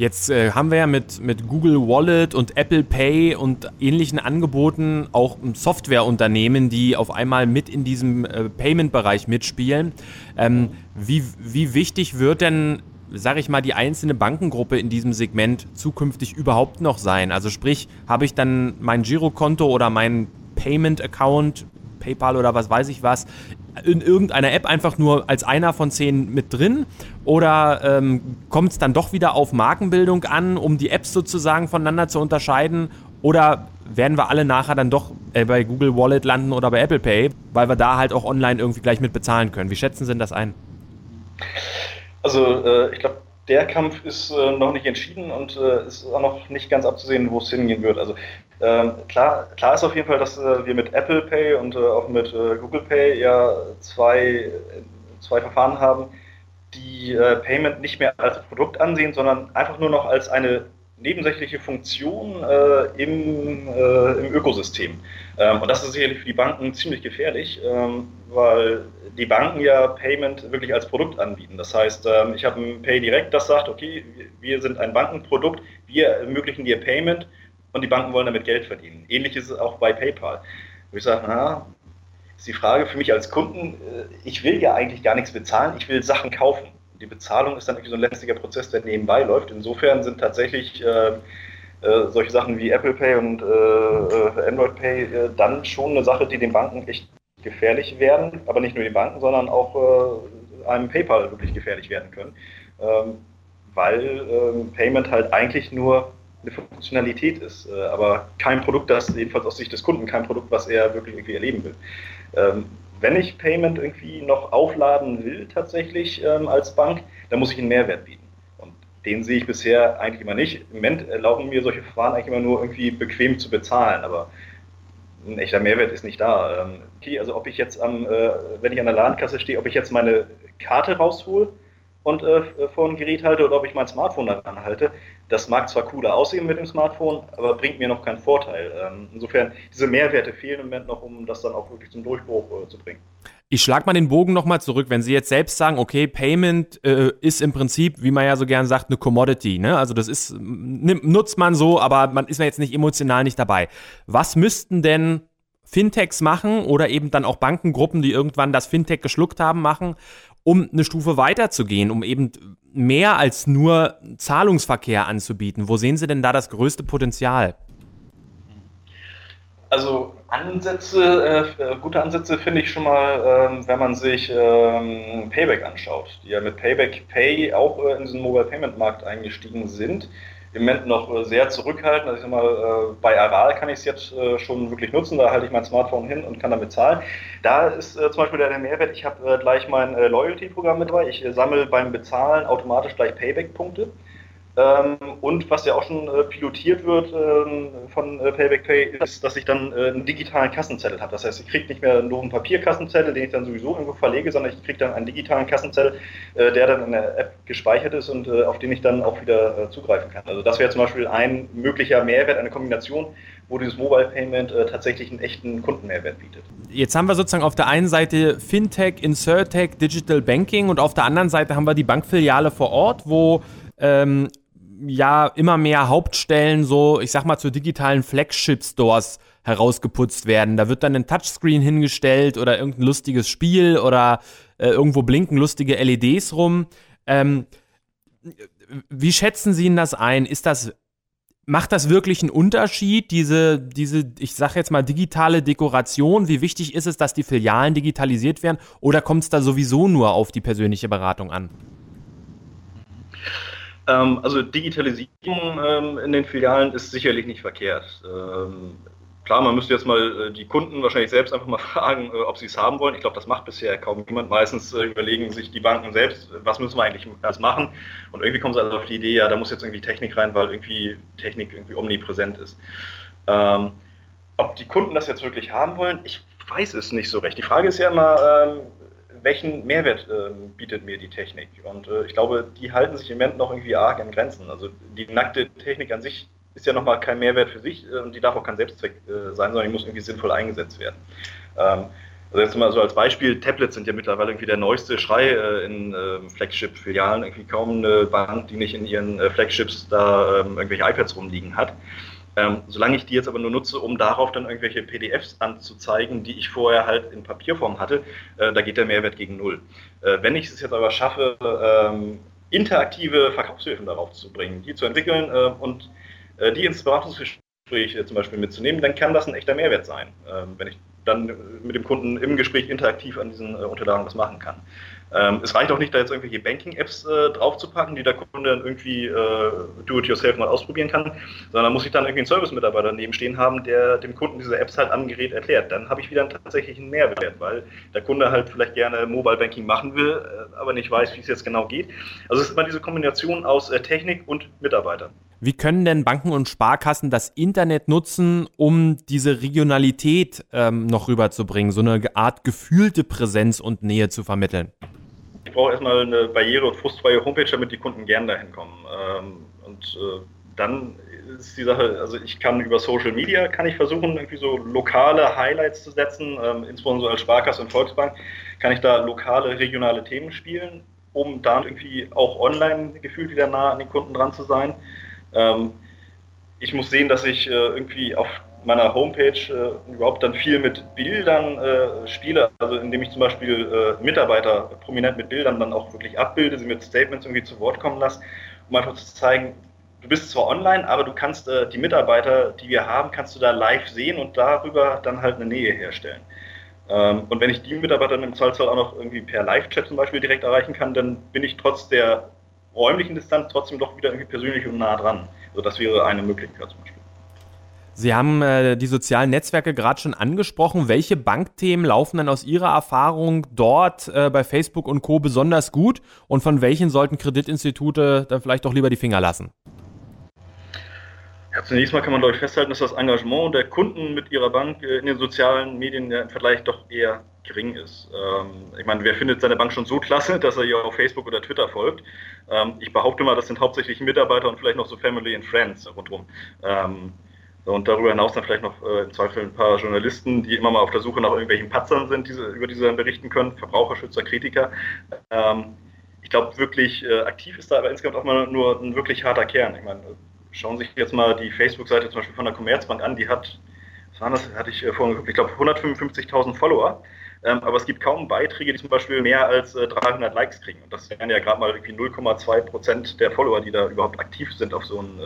Jetzt äh, haben wir ja mit, mit Google Wallet und Apple Pay und ähnlichen Angeboten auch Softwareunternehmen, die auf einmal mit in diesem äh, Payment-Bereich mitspielen. Ähm, wie, wie wichtig wird denn, sage ich mal, die einzelne Bankengruppe in diesem Segment zukünftig überhaupt noch sein? Also sprich, habe ich dann mein Girokonto oder mein Payment-Account PayPal oder was weiß ich was, in irgendeiner App einfach nur als einer von zehn mit drin? Oder ähm, kommt es dann doch wieder auf Markenbildung an, um die Apps sozusagen voneinander zu unterscheiden? Oder werden wir alle nachher dann doch äh, bei Google Wallet landen oder bei Apple Pay, weil wir da halt auch online irgendwie gleich mit bezahlen können? Wie schätzen Sie denn das ein? Also äh, ich glaube, der Kampf ist äh, noch nicht entschieden und äh, ist auch noch nicht ganz abzusehen, wo es hingehen wird. Also ähm, klar, klar ist auf jeden Fall, dass äh, wir mit Apple Pay und äh, auch mit äh, Google Pay ja zwei, zwei Verfahren haben, die äh, Payment nicht mehr als Produkt ansehen, sondern einfach nur noch als eine nebensächliche Funktion äh, im, äh, im Ökosystem. Ähm, und das ist sicherlich für die Banken ziemlich gefährlich, ähm, weil die Banken ja Payment wirklich als Produkt anbieten. Das heißt, ähm, ich habe ein Pay Direct, das sagt, okay, wir sind ein Bankenprodukt, wir ermöglichen dir Payment und die Banken wollen damit Geld verdienen. Ähnlich ist es auch bei PayPal. Wo ich sage, na, ist die Frage für mich als Kunden, äh, ich will ja eigentlich gar nichts bezahlen, ich will Sachen kaufen die Bezahlung ist dann irgendwie so ein letztlicher Prozess, der nebenbei läuft. Insofern sind tatsächlich äh, äh, solche Sachen wie Apple Pay und äh, äh Android Pay äh, dann schon eine Sache, die den Banken echt gefährlich werden, aber nicht nur den Banken, sondern auch einem PayPal wirklich gefährlich werden können, ähm, weil ähm, Payment halt eigentlich nur eine Funktionalität ist, aber kein Produkt, das jedenfalls aus Sicht des Kunden, kein Produkt, was er wirklich irgendwie erleben will. Ähm, wenn ich Payment irgendwie noch aufladen will, tatsächlich ähm, als Bank, dann muss ich einen Mehrwert bieten. Und den sehe ich bisher eigentlich immer nicht. Im Moment erlauben mir solche Verfahren eigentlich immer nur irgendwie bequem zu bezahlen, aber ein echter Mehrwert ist nicht da. Ähm, okay, also ob ich jetzt am, äh, wenn ich an der Ladenkasse stehe, ob ich jetzt meine Karte raushole und äh, vor ein Gerät halte oder ob ich mein Smartphone daran halte. Das mag zwar cooler aussehen mit dem Smartphone, aber bringt mir noch keinen Vorteil. Ähm, insofern, diese Mehrwerte fehlen im Moment noch, um das dann auch wirklich zum Durchbruch äh, zu bringen. Ich schlage mal den Bogen nochmal zurück, wenn Sie jetzt selbst sagen, okay, Payment äh, ist im Prinzip, wie man ja so gern sagt, eine Commodity. Ne? Also das ist, nutzt man so, aber man ist ja jetzt nicht emotional nicht dabei. Was müssten denn Fintechs machen oder eben dann auch Bankengruppen, die irgendwann das Fintech geschluckt haben, machen, um eine Stufe weiterzugehen, um eben mehr als nur Zahlungsverkehr anzubieten? Wo sehen Sie denn da das größte Potenzial? Also Ansätze, äh, gute Ansätze finde ich schon mal, ähm, wenn man sich ähm, Payback anschaut, die ja mit Payback Pay auch äh, in diesen Mobile Payment Markt eingestiegen sind im Moment noch äh, sehr zurückhaltend. Also ich sag mal, äh, bei Aral kann ich es jetzt äh, schon wirklich nutzen, da halte ich mein Smartphone hin und kann damit zahlen. Da ist zum Beispiel der Mehrwert, ich habe gleich mein Loyalty-Programm mit dabei. Ich sammle beim Bezahlen automatisch gleich Payback-Punkte. Ähm, und was ja auch schon äh, pilotiert wird ähm, von äh, Payback Pay, ist, dass ich dann äh, einen digitalen Kassenzettel habe. Das heißt, ich kriege nicht mehr nur einen Papierkassenzettel, den ich dann sowieso irgendwo verlege, sondern ich kriege dann einen digitalen Kassenzettel, der dann in der App gespeichert ist und auf den ich dann auch wieder zugreifen kann. Also das wäre zum Beispiel ein möglicher Mehrwert, eine Kombination, wo dieses Mobile Payment tatsächlich einen echten Kundenmehrwert bietet. Jetzt haben wir sozusagen auf der einen Seite Fintech, Insurtech, Digital Banking und auf der anderen Seite haben wir die Bankfiliale vor Ort, wo ähm, ja immer mehr Hauptstellen so, ich sag mal, zu digitalen Flagship-Stores herausgeputzt werden. Da wird dann ein Touchscreen hingestellt oder irgendein lustiges Spiel oder äh, irgendwo blinken lustige LEDs rum. Ähm, wie schätzen Sie denn das ein? Ist das, macht das wirklich einen Unterschied, diese, diese, ich sag jetzt mal, digitale Dekoration? Wie wichtig ist es, dass die Filialen digitalisiert werden? Oder kommt es da sowieso nur auf die persönliche Beratung an? Ähm, also Digitalisierung ähm, in den Filialen ist sicherlich nicht verkehrt. Ähm, klar, man müsste jetzt mal äh, die Kunden wahrscheinlich selbst einfach mal fragen, äh, ob sie es haben wollen. Ich glaube, das macht bisher kaum jemand. Meistens äh, überlegen sich die Banken selbst, was müssen wir eigentlich erst machen. Und irgendwie kommen sie also auf die Idee, ja, da muss jetzt irgendwie Technik rein, weil irgendwie Technik irgendwie omnipräsent ist. Ob die Kunden das jetzt wirklich haben wollen, ich weiß es nicht so recht. Die Frage ist ja immer, welchen Mehrwert äh, bietet mir die Technik? Und äh, ich glaube, die halten sich im Moment noch irgendwie arg in Grenzen. Also die nackte Technik an sich ist ja nochmal kein Mehrwert für sich äh, und die darf auch kein Selbstzweck äh, sein, sondern die muss irgendwie sinnvoll eingesetzt werden. Ähm, also jetzt mal so als Beispiel, Tablets sind ja mittlerweile irgendwie der neueste Schrei äh, in ähm, Flagship-Filialen. Irgendwie kaum eine Bank, die nicht in ihren äh, Flagships da ähm, irgendwelche iPads rumliegen hat. Ähm, solange ich die jetzt aber nur nutze, um darauf dann irgendwelche PDFs anzuzeigen, die ich vorher halt in Papierform hatte, äh, da geht der Mehrwert gegen null. Äh, wenn ich es jetzt aber schaffe, ähm, interaktive Verkaufshilfen darauf zu bringen, die zu entwickeln äh, und äh, die ins Beratungsgespräch äh, zum Beispiel mitzunehmen, dann kann das ein echter Mehrwert sein, ähm, wenn ich dann mit dem Kunden im Gespräch interaktiv an diesen äh, Unterlagen was machen kann. Ähm, es reicht auch nicht, da jetzt irgendwelche Banking-Apps äh, draufzupacken, die der Kunde dann irgendwie äh, do-it-yourself mal ausprobieren kann, sondern muss ich dann irgendwie einen Service-Mitarbeiter daneben stehen haben, der dem Kunden diese Apps halt am Gerät erklärt. Dann habe ich wieder einen tatsächlichen Mehrwert, weil der Kunde halt vielleicht gerne Mobile Banking machen will, äh, aber nicht weiß, wie es jetzt genau geht. Also es ist immer diese Kombination aus äh, Technik und Mitarbeitern. Wie können denn Banken und Sparkassen das Internet nutzen, um diese Regionalität ähm, noch rüberzubringen, so eine Art gefühlte Präsenz und Nähe zu vermitteln? Ich brauche erstmal eine barriere- und frustfreie Homepage, damit die Kunden gern dahin kommen. Ähm, und äh, dann ist die Sache, also ich kann über Social Media, kann ich versuchen, irgendwie so lokale Highlights zu setzen, ähm, insbesondere als Sparkasse und Volksbank, kann ich da lokale, regionale Themen spielen, um da irgendwie auch online gefühlt wieder nah an den Kunden dran zu sein. Ähm, ich muss sehen, dass ich äh, irgendwie auf meiner Homepage äh, überhaupt dann viel mit Bildern äh, spiele, also indem ich zum Beispiel äh, Mitarbeiter prominent mit Bildern dann auch wirklich abbilde, sie mit Statements irgendwie zu Wort kommen lasse, um einfach zu zeigen, du bist zwar online, aber du kannst äh, die Mitarbeiter, die wir haben, kannst du da live sehen und darüber dann halt eine Nähe herstellen. Ähm, und wenn ich die Mitarbeiter dann im Zweifelsfall auch noch irgendwie per Live-Chat zum Beispiel direkt erreichen kann, dann bin ich trotz der räumlichen Distanz trotzdem doch wieder irgendwie persönlich und nah dran. Also das wäre eine Möglichkeit zum Beispiel. Sie haben äh, die sozialen Netzwerke gerade schon angesprochen. Welche Bankthemen laufen denn aus Ihrer Erfahrung dort äh, bei Facebook und Co. besonders gut und von welchen sollten Kreditinstitute dann vielleicht doch lieber die Finger lassen? Ja, zunächst mal kann man, glaube ich, festhalten, dass das Engagement der Kunden mit ihrer Bank äh, in den sozialen Medien im Vergleich doch eher gering ist. Ähm, ich meine, wer findet seine Bank schon so klasse, dass er ihr auf Facebook oder Twitter folgt? Ähm, ich behaupte mal, das sind hauptsächlich Mitarbeiter und vielleicht noch so Family and Friends rundherum. Und darüber hinaus dann vielleicht noch äh, im Zweifel ein paar Journalisten, die immer mal auf der Suche nach irgendwelchen Patzern sind, diese, über die sie dann berichten können, Verbraucherschützer, Kritiker. Ähm, ich glaube, wirklich äh, aktiv ist da aber insgesamt auch mal nur ein wirklich harter Kern. Ich meine, schauen Sie sich jetzt mal die Facebook-Seite zum Beispiel von der Commerzbank an, die hat, was war das, hatte ich äh, vorhin geguckt, ich glaube 155.000 Follower. Ähm, aber es gibt kaum Beiträge, die zum Beispiel mehr als äh, 300 Likes kriegen. Und das wären ja gerade mal irgendwie 0,2 Prozent der Follower, die da überhaupt aktiv sind auf so ein.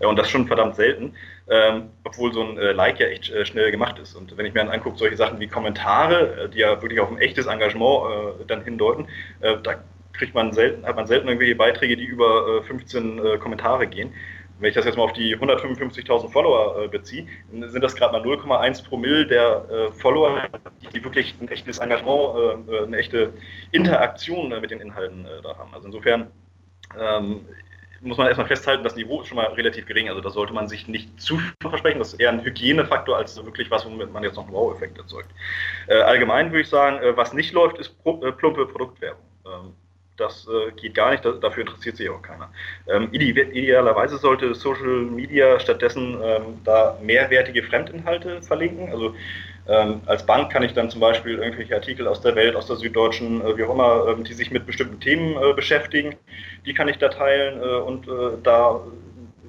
Äh, und das schon verdammt selten, ähm, obwohl so ein äh, Like ja echt äh, schnell gemacht ist. Und wenn ich mir dann angucke, solche Sachen wie Kommentare, äh, die ja wirklich auf ein echtes Engagement äh, dann hindeuten, da kriegt man selten, hat man selten irgendwelche Beiträge, die über 15 Kommentare gehen wenn ich das jetzt mal auf die 155.000 Follower äh, beziehe, sind das gerade mal 0,1 Promille der äh, Follower, die wirklich ein echtes Engagement, äh, eine echte Interaktion äh, mit den Inhalten äh, da haben. Also insofern ähm, muss man erstmal festhalten, das Niveau ist schon mal relativ gering. Also da sollte man sich nicht zu versprechen. Das ist eher ein Hygienefaktor als wirklich was, womit man jetzt noch einen Wow-Effekt erzeugt. Äh, allgemein würde ich sagen, was nicht läuft, ist plumpe Produktwerbung. Ähm, das äh, geht gar nicht, dafür interessiert sich auch keiner. Ähm, idealerweise sollte Social Media stattdessen ähm, da mehrwertige Fremdinhalte verlinken. Also ähm, als Bank kann ich dann zum Beispiel irgendwelche Artikel aus der Welt, aus der Süddeutschen, äh, wie auch immer, äh, die sich mit bestimmten Themen äh, beschäftigen, die kann ich da teilen äh, und äh, da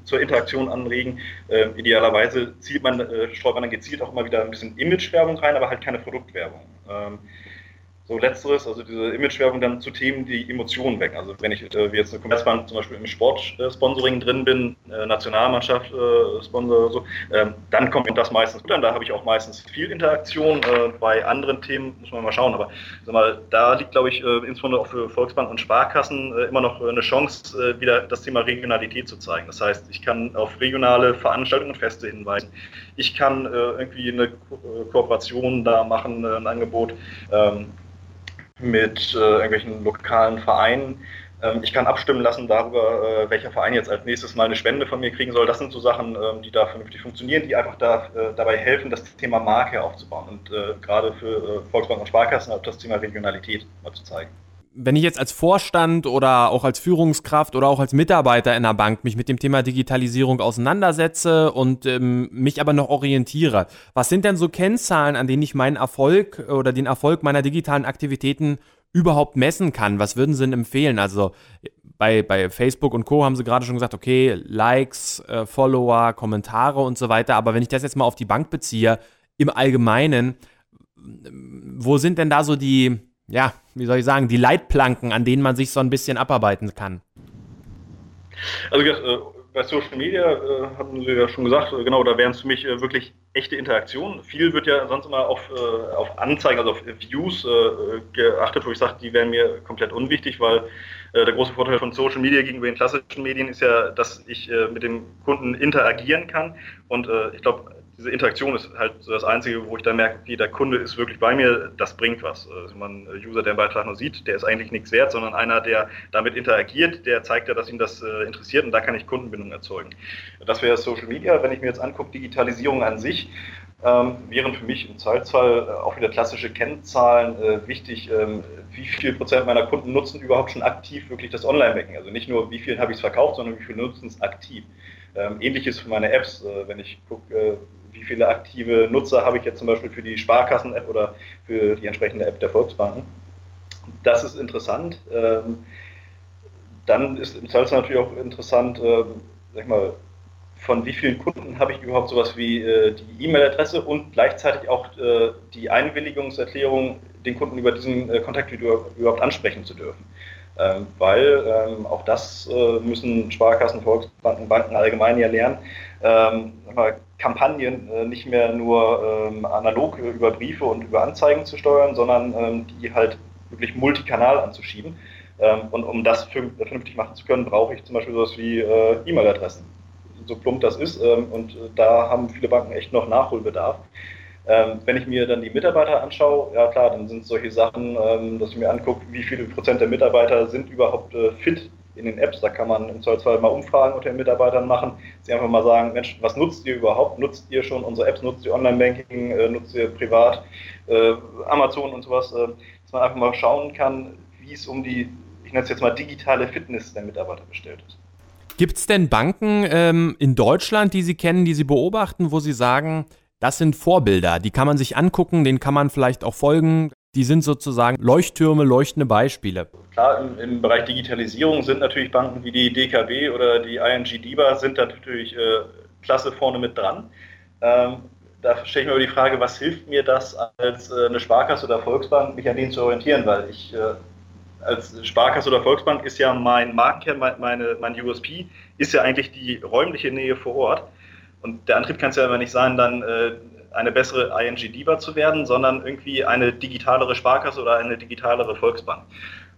zur Interaktion anregen. Ähm, idealerweise man, streut man dann gezielt auch immer wieder ein bisschen Imagewerbung rein, aber halt keine Produktwerbung. Ähm, so letzteres, also diese Imagewerbung dann zu Themen, die Emotionen wecken. Also wenn ich äh, wie jetzt eine Commerzbank zum Beispiel im Sportsponsoring äh, drin bin, äh, Nationalmannschaft äh, Sponsor so, ähm, dann kommt das meistens gut an. Da habe ich auch meistens viel Interaktion. Äh, bei anderen Themen muss man mal schauen. Aber sag mal, da liegt, glaube ich, äh, insbesondere auch für Volksbanken und Sparkassen immer noch eine Chance, wieder das Thema Regionalität zu zeigen. Das heißt, ich kann auf regionale Veranstaltungen und Feste hinweisen. Ich kann irgendwie eine Ko Kooperation da machen, ein Angebot. Ähm, mit äh, irgendwelchen lokalen Vereinen. Ähm, ich kann abstimmen lassen darüber, äh, welcher Verein jetzt als nächstes mal eine Spende von mir kriegen soll. Das sind so Sachen, ähm, die da vernünftig funktionieren, die einfach da, äh, dabei helfen, das Thema Marke aufzubauen und äh, gerade für äh, Volksbanken und Sparkassen auch das Thema Regionalität mal zu zeigen wenn ich jetzt als Vorstand oder auch als Führungskraft oder auch als Mitarbeiter in der Bank mich mit dem Thema Digitalisierung auseinandersetze und ähm, mich aber noch orientiere, was sind denn so Kennzahlen, an denen ich meinen Erfolg oder den Erfolg meiner digitalen Aktivitäten überhaupt messen kann? Was würden Sie denn empfehlen? Also bei, bei Facebook und Co. haben Sie gerade schon gesagt, okay, Likes, äh, Follower, Kommentare und so weiter. Aber wenn ich das jetzt mal auf die Bank beziehe, im Allgemeinen, wo sind denn da so die ja, wie soll ich sagen, die Leitplanken, an denen man sich so ein bisschen abarbeiten kann? Also äh, bei Social Media äh, hatten Sie ja schon gesagt, äh, genau, da wären es für mich wirklich echte Interaktionen. Viel wird ja sonst immer auf, auf Anzeigen, also auf Views geachtet, wo ich sage, die wären mir komplett unwichtig, weil der große Vorteil von Social Media gegenüber den klassischen Medien ist ja, dass ich mit dem Kunden interagieren kann. Und ich glaube, diese Interaktion ist halt so das Einzige, wo ich dann merke, okay, der Kunde ist wirklich bei mir, das bringt was. Also man User, der einen Beitrag nur sieht, der ist eigentlich nichts wert, sondern einer, der damit interagiert, der zeigt ja, dass ihn das äh, interessiert und da kann ich Kundenbindung erzeugen. Das wäre Social Media. Wenn ich mir jetzt angucke, Digitalisierung an sich, ähm, wären für mich im Zweifelsfall äh, auch wieder klassische Kennzahlen äh, wichtig. Ähm, wie viel Prozent meiner Kunden nutzen überhaupt schon aktiv wirklich das Online-Banking? Also nicht nur, wie viel habe ich es verkauft, sondern wie viel nutzen es aktiv. Ähm, ähnliches für meine Apps, äh, wenn ich gucke, äh, wie viele aktive Nutzer habe ich jetzt zum Beispiel für die Sparkassen-App oder für die entsprechende App der Volksbanken. Das ist interessant. Ähm, dann ist im Zweifelsfall natürlich auch interessant, ähm, sag mal, von wie vielen Kunden habe ich überhaupt sowas wie äh, die E-Mail-Adresse und gleichzeitig auch äh, die Einwilligungserklärung, den Kunden über diesen äh, Kontakt überhaupt ansprechen zu dürfen. Ähm, weil ähm, auch das äh, müssen Sparkassen, Volksbanken, Banken allgemein ja lernen. Ähm, Kampagnen äh, nicht mehr nur ähm, analog über Briefe und über Anzeigen zu steuern, sondern ähm, die halt wirklich multikanal anzuschieben. Ähm, und um das vernünftig machen zu können, brauche ich zum Beispiel sowas wie äh, E-Mail-Adressen. So plump das ist. Ähm, und äh, da haben viele Banken echt noch Nachholbedarf. Ähm, wenn ich mir dann die Mitarbeiter anschaue, ja klar, dann sind solche Sachen, ähm, dass ich mir angucke, wie viele Prozent der Mitarbeiter sind überhaupt äh, fit in den Apps. Da kann man im Zweifelsfall mal Umfragen unter den Mitarbeitern machen. Sie einfach mal sagen, Mensch, was nutzt ihr überhaupt? Nutzt ihr schon unsere Apps? Nutzt ihr Online-Banking? Äh, nutzt ihr privat äh, Amazon und sowas? Äh, dass man einfach mal schauen kann, wie es um die, ich nenne es jetzt mal digitale Fitness der Mitarbeiter bestellt ist. Gibt es denn Banken ähm, in Deutschland, die Sie kennen, die Sie beobachten, wo Sie sagen, das sind Vorbilder, die kann man sich angucken, denen kann man vielleicht auch folgen. Die sind sozusagen Leuchttürme, leuchtende Beispiele. Klar, im, im, Bereich Digitalisierung sind natürlich Banken wie die DKB oder die ING DIBA sind da natürlich äh, klasse vorne mit dran. Ähm, da stelle ich mir aber die Frage, was hilft mir das als äh, eine Sparkasse oder Volksbank, mich an denen zu orientieren, weil ich äh, als Sparkasse oder Volksbank ist ja mein Markenkern, meine, mein USP, ist ja eigentlich die räumliche Nähe vor Ort. Und der Antrieb kann es ja immer nicht sein, dann äh, eine bessere ING DIBA zu werden, sondern irgendwie eine digitalere Sparkasse oder eine digitalere Volksbank.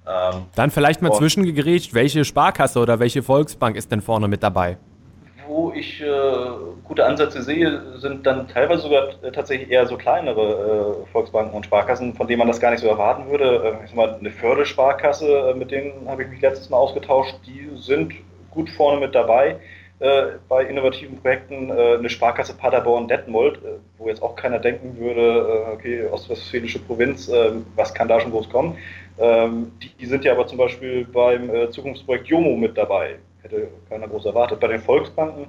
Ähm, Dann vielleicht mal zwischengegrätscht, welche Sparkasse oder welche Volksbank ist denn vorne mit dabei? Wo ich äh, gute Ansätze sehe, sind dann teilweise sogar äh, tatsächlich eher so kleinere äh, Volksbanken und Sparkassen, von denen man das gar nicht so erwarten würde. Äh, ich sag mal, eine Fördersparkasse, äh, mit denen habe ich mich letztes Mal ausgetauscht, die sind gut vorne mit dabei äh, bei innovativen Projekten äh, eine Sparkasse Paderborn-Detmold, äh, wo jetzt auch keiner denken würde, äh, okay, ostwestfälische Provinz, äh, was kann da schon groß kommen. Ähm, die, sind ja aber zum Beispiel beim äh, Zukunftsprojekt Jomo mit dabei. Hätte keiner groß erwartet. Bei den Volksbanken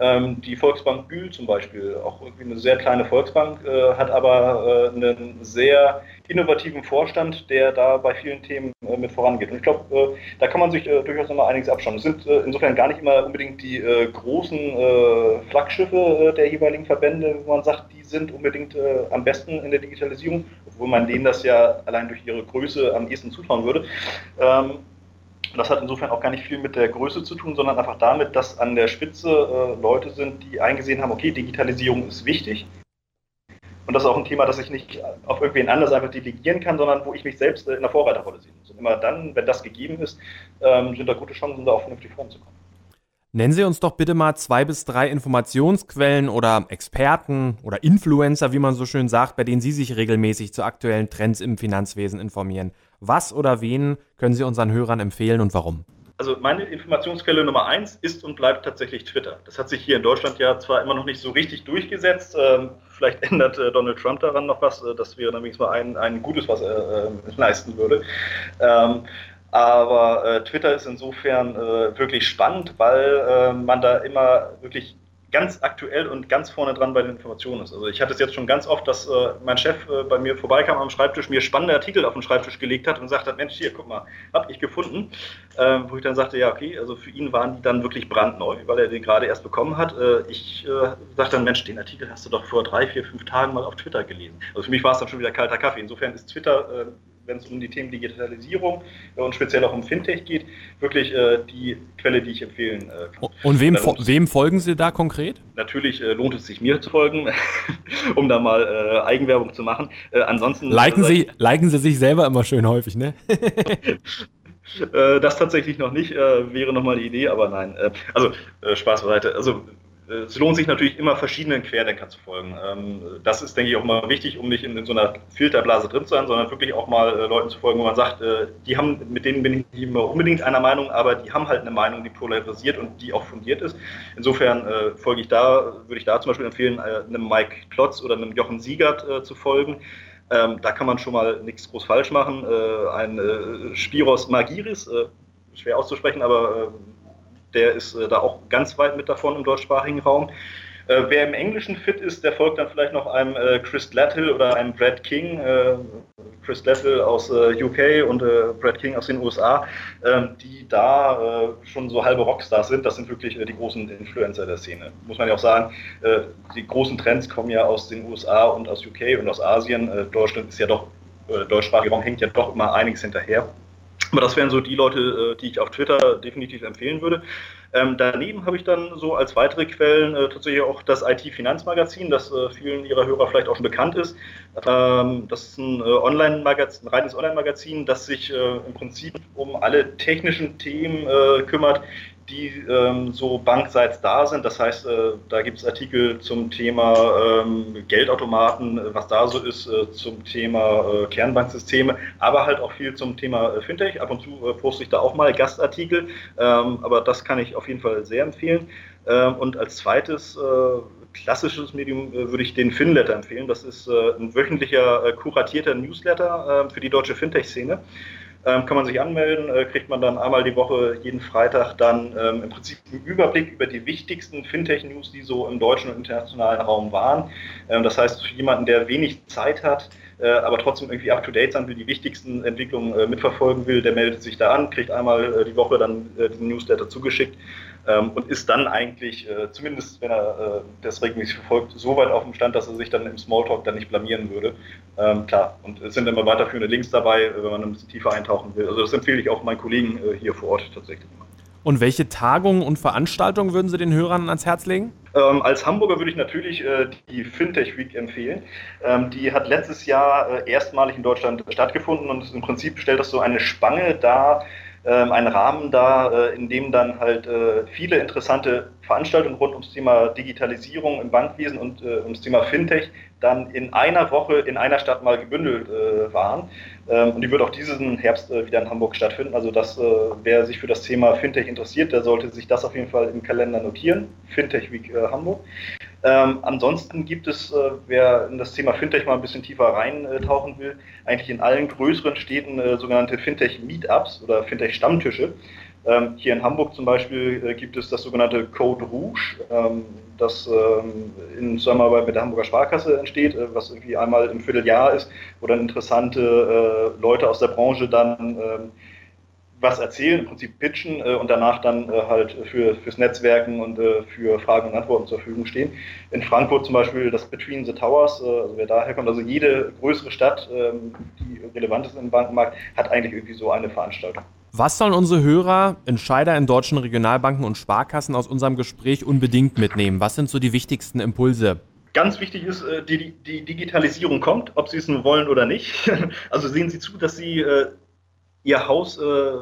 die Volksbank Bühl zum Beispiel, auch irgendwie eine sehr kleine Volksbank, äh, hat aber äh, einen sehr innovativen Vorstand, der da bei vielen Themen äh, mit vorangeht. Und ich glaube, da kann man sich durchaus nochmal einiges abschauen. Es sind insofern gar nicht immer unbedingt die großen Flaggschiffe der jeweiligen Verbände, wo man sagt, die sind unbedingt am besten in der Digitalisierung, obwohl man denen das ja allein durch ihre Größe am ehesten zutrauen würde. Und das hat insofern auch gar nicht viel mit der Größe zu tun, sondern einfach damit, dass an der Spitze äh, Leute sind, die eingesehen haben, okay, Digitalisierung ist wichtig. Und das ist auch ein Thema, das ich nicht auf irgendwen anders einfach delegieren kann, sondern wo ich mich selbst äh, in der Vorreiterrolle sehe. Und immer dann, wenn das gegeben ist, ähm, sind da gute Chancen, da auch vernünftig voranzukommen. Nennen Sie uns doch bitte mal zwei bis drei Informationsquellen oder Experten oder Influencer, wie man so schön sagt, bei denen Sie sich regelmäßig zu aktuellen Trends im Finanzwesen informieren. Was oder wen können Sie unseren Hörern empfehlen und warum? Also meine Informationsquelle Nummer eins ist und bleibt tatsächlich Twitter. Das hat sich hier in Deutschland ja zwar immer noch nicht so richtig durchgesetzt. Ähm, vielleicht ändert äh, Donald Trump daran noch was. Äh, das wäre nämlich mal ein, ein Gutes, was er äh, leisten würde. Ähm, aber Twitter ist insofern wirklich spannend, weil man da immer wirklich ganz aktuell und ganz vorne dran bei den Informationen ist. Also ich hatte es jetzt schon ganz oft, dass äh, mein Chef äh, bei mir vorbeikam am Schreibtisch, mir spannende Artikel auf den Schreibtisch gelegt hat und hat, Mensch, hier, guck mal, hab ich gefunden. Äh, wo ich dann sagte, ja, okay, also für ihn waren die dann wirklich brandneu, weil er den gerade erst bekommen hat. Äh, ich äh, sagte dann, Mensch, den Artikel hast du doch vor drei, vier, fünf Tagen mal auf Twitter gelesen. Also für mich war es dann schon wieder kalter Kaffee. Insofern ist Twitter äh, wenn es um die Themen Digitalisierung und speziell auch um Fintech geht, wirklich äh, die Quelle, die ich empfehlen äh, kann. Und wem, fo wem folgen Sie da konkret? Natürlich äh, lohnt es sich mir zu folgen, um da mal äh, Eigenwerbung zu machen. Äh, ansonsten liken Sie, liken Sie sich selber immer schön häufig, ne? das tatsächlich noch nicht, wäre nochmal die Idee, aber nein. also Spaß beiseite. Also es lohnt sich natürlich immer verschiedenen Querdenkern zu folgen. Ähm, das ist, denke ich, auch mal wichtig, um nicht in, so einer Filterblase drin zu sein, sondern wirklich auch mal äh, Leuten zu folgen, wo man sagt, äh, die haben, mit denen bin ich nicht immer unbedingt einer Meinung, aber die haben halt eine Meinung, die polarisiert und die auch fundiert ist. Insofern äh, folge ich da, würde ich da zum Beispiel empfehlen, einem Mike Klotz oder einem Jochen Siegert zu folgen. Ähm, da kann man schon mal nichts groß falsch machen. ein Spiros Magiris, schwer auszusprechen, aber der ist äh, da auch ganz weit mit davon im deutschsprachigen Raum. Äh, wer im Englischen fit ist, der folgt dann vielleicht noch einem äh, Chris Gladhill oder einem Brad King. Äh, Chris Gladhill aus äh, UK und äh, Brad King aus den USA, ähm, die da schon so halbe Rockstars sind. Das sind wirklich die großen Influencer der Szene. Muss man ja auch sagen, die großen Trends kommen ja aus den USA und aus UK und aus Asien. Deutschland ist ja doch, deutschsprachiger Raum hängt ja doch immer einiges hinterher. Aber das wären so die Leute, äh, die ich auf Twitter definitiv empfehlen würde. Ähm, daneben habe ich dann so als weitere Quellen äh, tatsächlich auch das IT-Finanzmagazin, das äh, vielen Ihrer Hörer vielleicht auch schon bekannt ist. Ähm, das ist ein, äh, Online-Magazin, ein reines Online-Magazin, das sich äh, im Prinzip um alle technischen Themen äh, kümmert, die ähm, so bankseits da sind. Das heißt, äh, da gibt es Artikel zum Thema ähm, Geldautomaten, äh, was da so ist, äh, zum Thema äh, Kernbanksysteme, aber halt auch viel zum Thema äh, Fintech. Ab und zu äh, poste ich da auch mal Gastartikel, ähm, aber das kann ich auf jeden Fall sehr empfehlen. Ähm, und als zweites klassisches Medium würde ich den Finletter empfehlen. Das ist ein wöchentlicher kuratierter Newsletter für die deutsche Fintech-Szene ähm, kann man sich anmelden, äh, kriegt man dann einmal die Woche, jeden Freitag dann ähm, im Prinzip einen Überblick über die wichtigsten Fintech-News, die so im deutschen und internationalen Raum waren. Ähm, das heißt, für jemanden, der wenig Zeit hat, äh, aber trotzdem irgendwie up-to-date sein will, die wichtigsten Entwicklungen äh, mitverfolgen will, der meldet sich da an, kriegt einmal äh, die Woche dann äh, diesen Newsletter zugeschickt ähm, und ist dann eigentlich, äh, zumindest wenn er das regelmäßig verfolgt, so weit auf dem Stand, dass er sich dann im Smalltalk dann nicht blamieren würde. Ähm, klar, und es sind immer weiterführende Links dabei, wenn man ein bisschen tiefer eintauchen will. Also das empfehle ich auch meinen Kollegen hier vor Ort tatsächlich immer. Und welche Tagungen und Veranstaltungen würden Sie den Hörern ans Herz legen? Ähm, als Hamburger würde ich natürlich äh, die Fintech Week empfehlen. Ähm, die hat letztes Jahr äh, erstmalig in Deutschland stattgefunden und im Prinzip stellt das so eine Spange dar, ähm, einen Rahmen dar, äh, in dem dann halt äh, viele interessante Veranstaltungen rund ums Thema Digitalisierung im Bankwesen und äh, ums Thema Fintech dann in einer Woche in einer Stadt mal gebündelt waren. Ähm, und die wird auch diesen Herbst wieder in Hamburg stattfinden. Also das, wer sich für das Thema Fintech interessiert, der sollte sich das auf jeden Fall im Kalender notieren. Fintech Week Hamburg. Ähm, ansonsten gibt es, äh, wer in das Thema Fintech mal ein bisschen tiefer reintauchen will, eigentlich in allen größeren Städten äh, sogenannte Fintech Meetups oder Fintech Stammtische. Ähm, hier in Hamburg zum Beispiel äh, gibt es das sogenannte Code Rouge, ähm, das ähm, in Zusammenarbeit mit der Hamburger Sparkasse entsteht, äh, was irgendwie einmal im Vierteljahr ist, wo dann interessante äh, Leute aus der Branche dann ähm, was erzählen, im Prinzip pitchen äh, und danach dann äh, halt für, fürs Netzwerken und äh, für Fragen und Antworten zur Verfügung stehen. In Frankfurt zum Beispiel das Between the Towers, äh, also wer daher kommt, also jede größere Stadt, ähm, die relevant ist im Bankenmarkt, hat eigentlich irgendwie so eine Veranstaltung. Was sollen unsere Hörer, Entscheider in deutschen Regionalbanken und Sparkassen aus unserem Gespräch unbedingt mitnehmen? Was sind so die wichtigsten Impulse? Ganz wichtig ist, äh, die, die Digitalisierung kommt, ob Sie es nun wollen oder nicht. Also sehen Sie zu, dass Sie äh, Ihr Haus äh,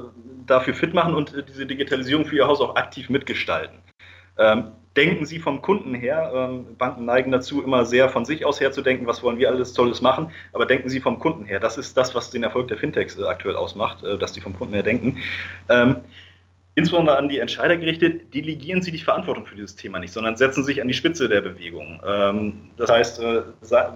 dafür fit machen und diese Digitalisierung für Ihr Haus auch aktiv mitgestalten. Ähm, denken Sie vom Kunden her, ähm, Banken neigen dazu, immer sehr von sich aus her zu denken, was wollen wir alles Tolles machen, aber denken Sie vom Kunden her. Das ist das, was den Erfolg der Fintechs äh, aktuell ausmacht, äh, dass die vom Kunden her denken. Ähm, insbesondere an die Entscheider gerichtet, delegieren Sie die Verantwortung für dieses Thema nicht, sondern setzen sich an die Spitze der Bewegung. Ähm, das heißt, äh,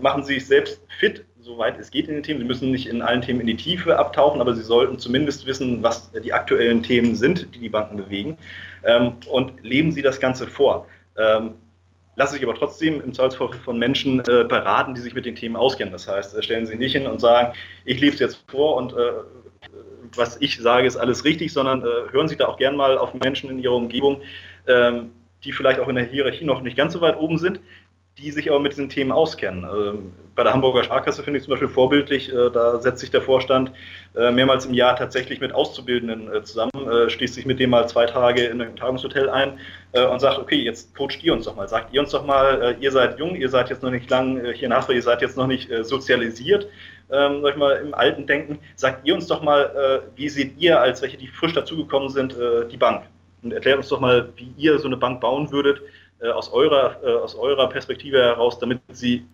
machen Sie sich selbst fit, soweit es geht in den Themen. Sie müssen nicht in allen Themen in die Tiefe abtauchen, aber Sie sollten zumindest wissen, was die aktuellen Themen sind, die die Banken bewegen. Ähm, und leben Sie das Ganze vor. Ähm, lassen sich aber trotzdem im Zweifelsfall von Menschen äh, beraten, die sich mit den Themen auskennen. Das heißt, äh, stellen Sie nicht hin und sagen, ich lebe es jetzt vor und äh, was ich sage, ist alles richtig, sondern hören Sie da auch gern mal auf Menschen in Ihrer Umgebung, ähm, die vielleicht auch in der Hierarchie noch nicht ganz so weit oben sind, die sich aber mit diesen Themen auskennen. Ähm, bei der Hamburger Sparkasse finde ich zum Beispiel vorbildlich, äh, da setzt sich der Vorstand äh, mehrmals im Jahr tatsächlich mit Auszubildenden äh, zusammen, schließt sich mit dem mal zwei Tage in einem Tagungshotel ein und sagt, okay, jetzt coacht ihr uns doch mal, sagt ihr uns doch mal, ihr seid jung, ihr seid jetzt noch nicht lang hier in Hassel, ihr seid jetzt noch nicht sozialisiert, ähm, sag ich mal, im alten Denken, sagt ihr uns doch mal, wie seht ihr als welche, die frisch dazugekommen sind, die Bank? Und erklärt uns doch mal, wie ihr so eine Bank bauen würdet, äh, aus, eurer, äh, aus eurer Perspektive heraus, damit sie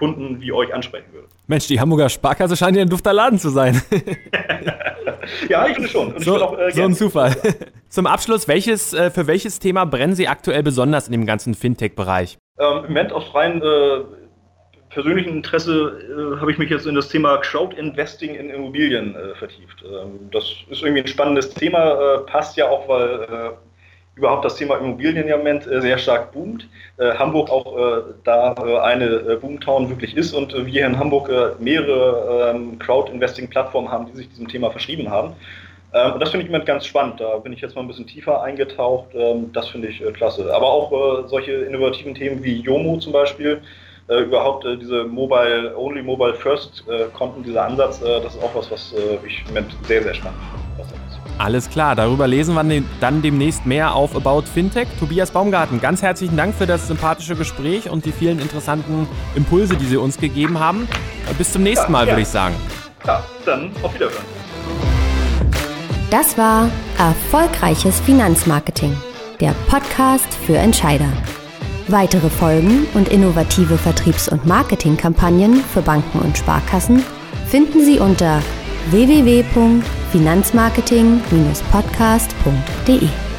Kunden wie euch ansprechen würde. Mensch, die Hamburger Sparkasse scheint ja ein dufter Laden zu sein. ja, ich finde schon. So, auch, äh, so ein Zufall. Zum Abschluss, welches, äh, für welches Thema brennen Sie aktuell besonders in dem ganzen Fintech-Bereich? Ähm, Im Moment aus freien äh, persönlichen Interesse äh, habe ich mich jetzt in das Thema Crowd Investing in Immobilien äh, vertieft. Ähm, das ist irgendwie ein spannendes Thema, äh, passt ja auch, weil überhaupt das Thema Immobilien im Moment äh, sehr stark boomt. Äh, Hamburg auch äh, da eine Boomtown wirklich ist und wir hier in Hamburg mehrere ähm, Crowd-Investing-Plattformen haben, die sich diesem Thema verschrieben haben. Ähm, und das finde ich im Moment ganz spannend. Da bin ich jetzt mal ein bisschen tiefer eingetaucht. Ähm, das finde ich klasse. Aber auch solche innovativen Themen wie Yomo zum Beispiel, überhaupt diese Mobile, Only Mobile First Konten, dieser Ansatz, das ist auch was, was ich im Moment sehr, sehr spannend finde. Alles klar, darüber lesen wir dann demnächst mehr auf About Fintech. Tobias Baumgarten, ganz herzlichen Dank für das sympathische Gespräch und die vielen interessanten Impulse, die Sie uns gegeben haben. Bis zum nächsten Mal, ja, würde ich sagen. Ja, dann auf Wiederhören. Das war Erfolgreiches Finanzmarketing, der Podcast für Entscheider. Weitere Folgen und innovative Vertriebs- und Marketingkampagnen für Banken und Sparkassen finden Sie unter www.finanzmarketing-podcast.de